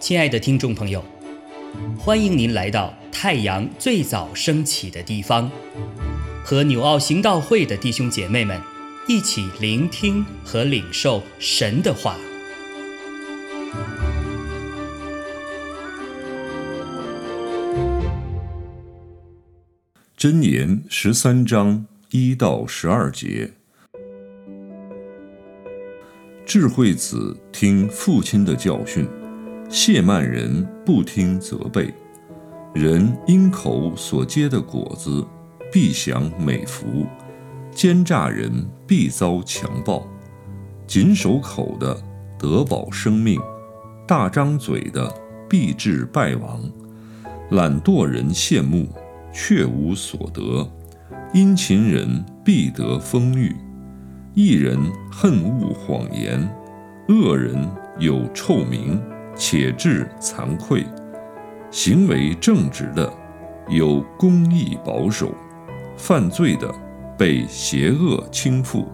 亲爱的听众朋友，欢迎您来到太阳最早升起的地方，和纽奥行道会的弟兄姐妹们一起聆听和领受神的话。箴言十三章一到十二节：智慧子听父亲的教训。谢曼人不听责备，人因口所结的果子，必享美福；奸诈人必遭强暴。谨守口的得保生命，大张嘴的必致败亡。懒惰人羡慕，却无所得；殷勤人必得丰裕。一人恨恶谎言，恶人有臭名。且致惭愧，行为正直的有公义保守，犯罪的被邪恶倾覆，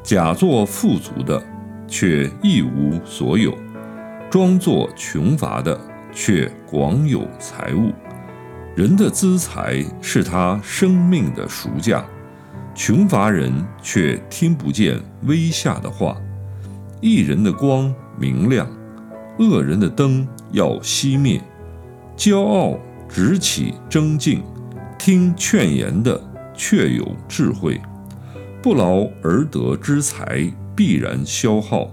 假作富足的却一无所有，装作穷乏的却广有财物。人的资财是他生命的赎价，穷乏人却听不见微下的话。一人的光明亮。恶人的灯要熄灭，骄傲直起争竞，听劝言的却有智慧，不劳而得之财必然消耗，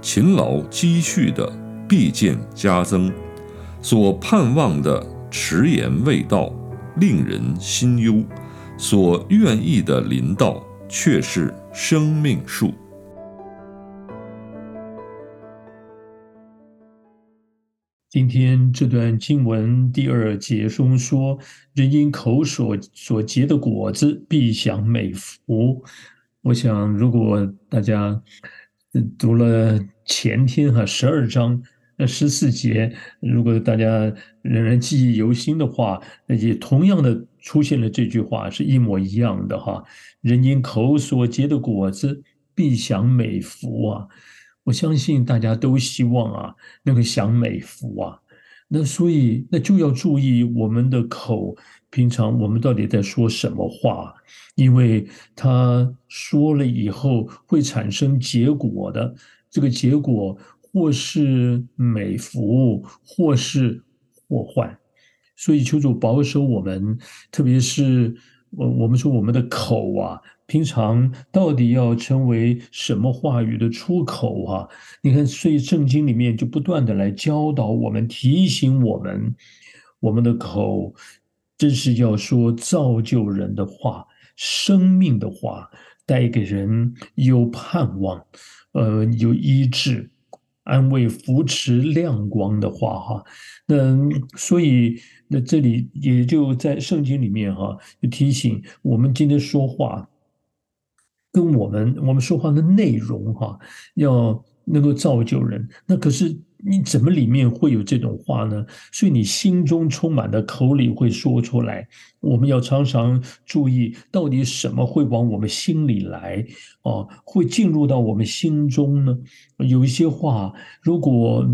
勤劳积蓄的必见加增，所盼望的迟延未到，令人心忧；所愿意的林道，却是生命树。今天这段经文第二节中说：“人因口所所结的果子，必享美福。”我想，如果大家读了前天哈十二章那十四节，如果大家仍然记忆犹新的话，那也同样的出现了这句话，是一模一样的哈。人因口所结的果子，必享美福啊。我相信大家都希望啊，那个享美福啊，那所以那就要注意我们的口，平常我们到底在说什么话，因为他说了以后会产生结果的，这个结果或是美福，或是祸患，所以求主保守我们，特别是我我们说我们的口啊。平常到底要成为什么话语的出口啊？你看，所以圣经里面就不断的来教导我们、提醒我们，我们的口真是要说造就人的话、生命的话，带给人有盼望、呃，有医治、安慰、扶持、亮光的话哈。那所以那这里也就在圣经里面哈，就提醒我们今天说话。跟我们我们说话的内容哈，要能够造就人。那可是你怎么里面会有这种话呢？所以你心中充满的，口里会说出来。我们要常常注意，到底什么会往我们心里来？哦，会进入到我们心中呢？有一些话，如果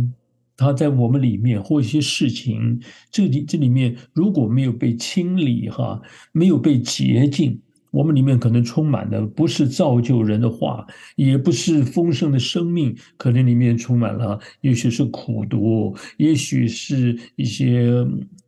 它在我们里面，或一些事情，这里这里面如果没有被清理哈，没有被洁净。我们里面可能充满的不是造就人的话，也不是丰盛的生命，可能里面充满了，也许是苦毒，也许是一些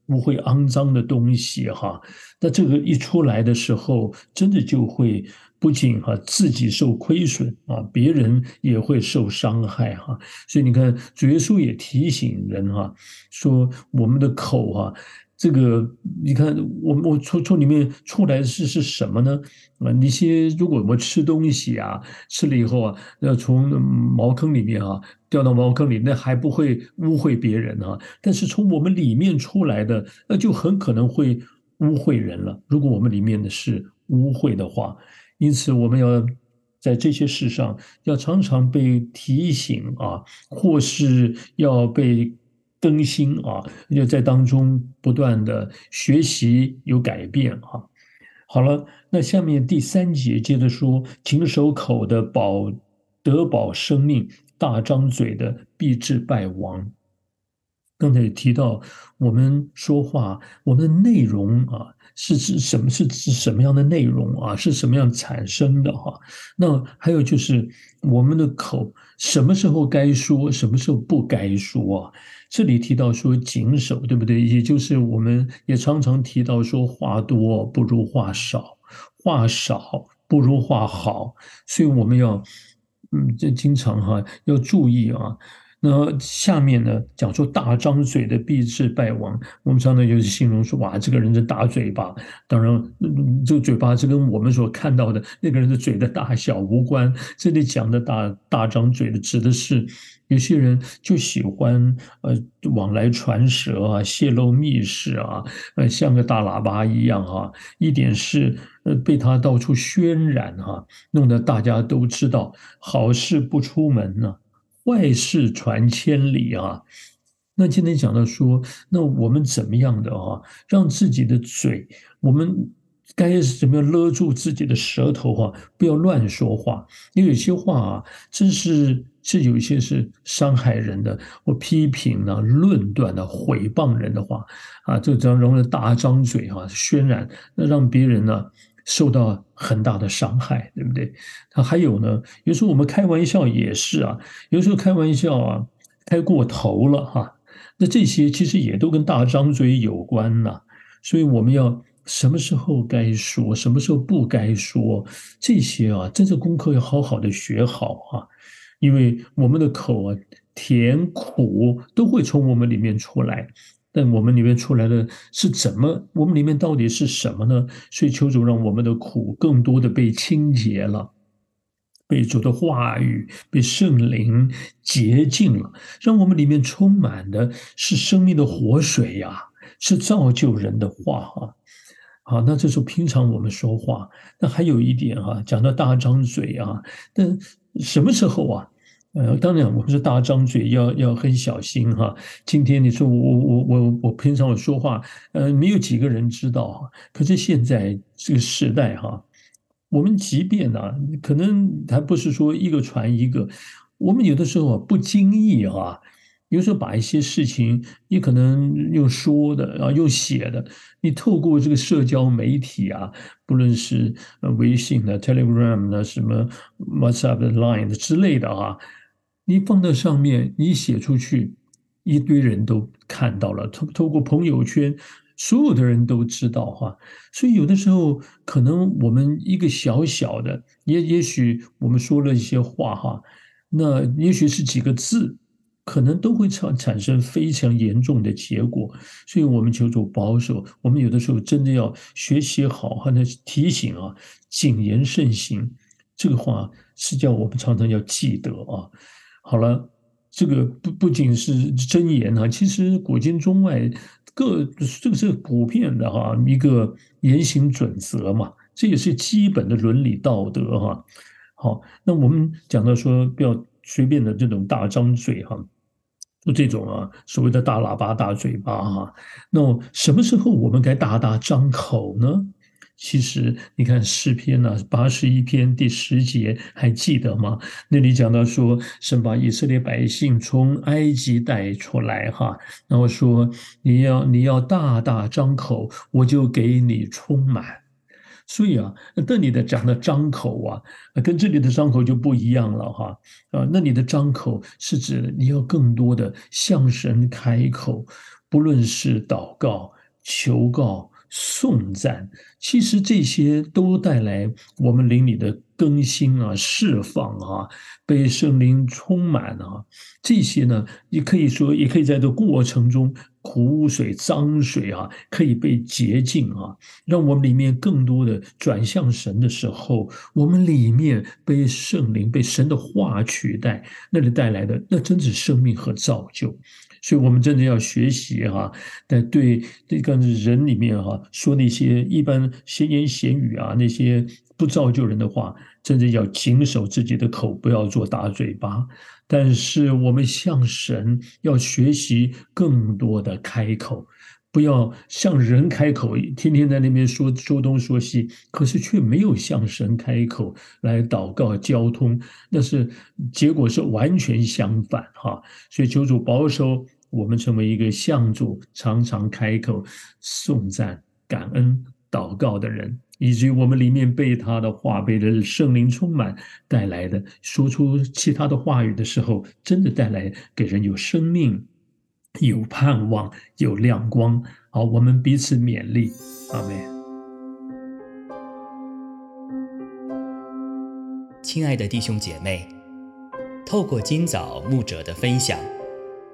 污秽肮脏的东西哈。那这个一出来的时候，真的就会不仅哈自己受亏损啊，别人也会受伤害哈。所以你看，主耶稣也提醒人哈，说我们的口哈。这个你看，我我从从里面出来的是是什么呢？啊，那些如果我们吃东西啊，吃了以后啊，要从茅坑里面啊掉到茅坑里，那还不会污秽别人啊。但是从我们里面出来的，那就很可能会污秽人了。如果我们里面的是污秽的话，因此我们要在这些事上要常常被提醒啊，或是要被。更新啊，要在当中不断的学习有改变啊。好了，那下面第三节接着说，勤守口的保得保生命，大张嘴的必致败亡。刚才也提到，我们说话，我们的内容啊，是指什么？是指什么样的内容啊？是什么样产生的哈？那还有就是我们的口，什么时候该说，什么时候不该说？这里提到说谨守，对不对？也就是我们也常常提到说，话多不如话少，话少不如话好，所以我们要，嗯，这经常哈要注意啊。那下面呢，讲说大张嘴的必致败亡。我们常常就是形容说，哇，这个人的大嘴巴。当然，这个嘴巴是跟我们所看到的那个人的嘴的大小无关。这里讲的大大张嘴的，指的是有些人就喜欢呃往来传舌啊，泄露密事啊，呃，像个大喇叭一样啊，一点事呃被他到处渲染哈，弄得大家都知道，好事不出门呢。外事传千里啊！那今天讲到说，那我们怎么样的啊，让自己的嘴，我们该怎么样勒住自己的舌头啊，不要乱说话。因为有些话啊，真是是有一些是伤害人的，或批评呢、论断的、毁谤人的话啊，就这样容易大张嘴啊，渲染，那让别人呢。受到很大的伤害，对不对？他还有呢，有时候我们开玩笑也是啊，有时候开玩笑啊，开过头了哈。那这些其实也都跟大张嘴有关呐。所以我们要什么时候该说，什么时候不该说，这些啊，真是功课要好好的学好啊。因为我们的口啊，甜苦都会从我们里面出来。但我们里面出来的是怎么？我们里面到底是什么呢？所以求主让我们的苦更多的被清洁了，被主的话语、被圣灵洁净了，让我们里面充满的是生命的活水呀，是造就人的话啊！好，那这时候平常我们说话，那还有一点哈，讲到大张嘴啊，那什么时候啊？呃，当然，我们是大张嘴，要要很小心哈。今天你说我我我我平常我说话，呃，没有几个人知道哈。可是现在这个时代哈，我们即便呢，可能还不是说一个传一个，我们有的时候不经意哈，有时候把一些事情，你可能用说的啊，用写的，你透过这个社交媒体啊，不论是微信的、Telegram 的、什么 WhatsApp 的、Line 的之类的哈。你放到上面，你写出去，一堆人都看到了。透透过朋友圈，所有的人都知道哈。所以有的时候，可能我们一个小小的，也也许我们说了一些话哈，那也许是几个字，可能都会产产生非常严重的结果。所以我们求主保守。我们有的时候真的要学习好，和那提醒啊，谨言慎行。这个话是叫我们常常要记得啊。好了，这个不不仅是真言哈，其实古今中外各这个是普遍的哈一个言行准则嘛，这也是基本的伦理道德哈。好，那我们讲到说不要随便的这种大张嘴哈，就这种啊所谓的大喇叭、大嘴巴哈，那什么时候我们该大大张口呢？其实你看诗篇呢，八十一篇第十节还记得吗？那里讲到说，神把以色列百姓从埃及带出来，哈，然后说你要你要大大张口，我就给你充满。所以啊，那里的讲的张口啊，跟这里的张口就不一样了，哈啊，那里的张口是指你要更多的向神开口，不论是祷告、求告。颂赞，其实这些都带来我们灵里的更新啊、释放啊、被圣灵充满啊。这些呢，也可以说，也可以在这过程中，苦水、脏水啊，可以被洁净啊，让我们里面更多的转向神的时候，我们里面被圣灵、被神的话取代，那里带来的那真是生命和造就。所以，我们真的要学习哈，在对这个人里面哈说那些一般闲言闲语啊，那些不造就人的话，真的要谨守自己的口，不要做大嘴巴。但是，我们向神要学习更多的开口。不要向人开口，天天在那边说说东说西，可是却没有向神开口来祷告交通，那是结果是完全相反哈。所以求主保守我们成为一个向主常常开口颂赞、感恩、祷告的人。以及我们里面被他的话、被的圣灵充满带来的，说出其他的话语的时候，真的带来给人有生命、有盼望、有亮光。好，我们彼此勉励，阿门。亲爱的弟兄姐妹，透过今早牧者的分享，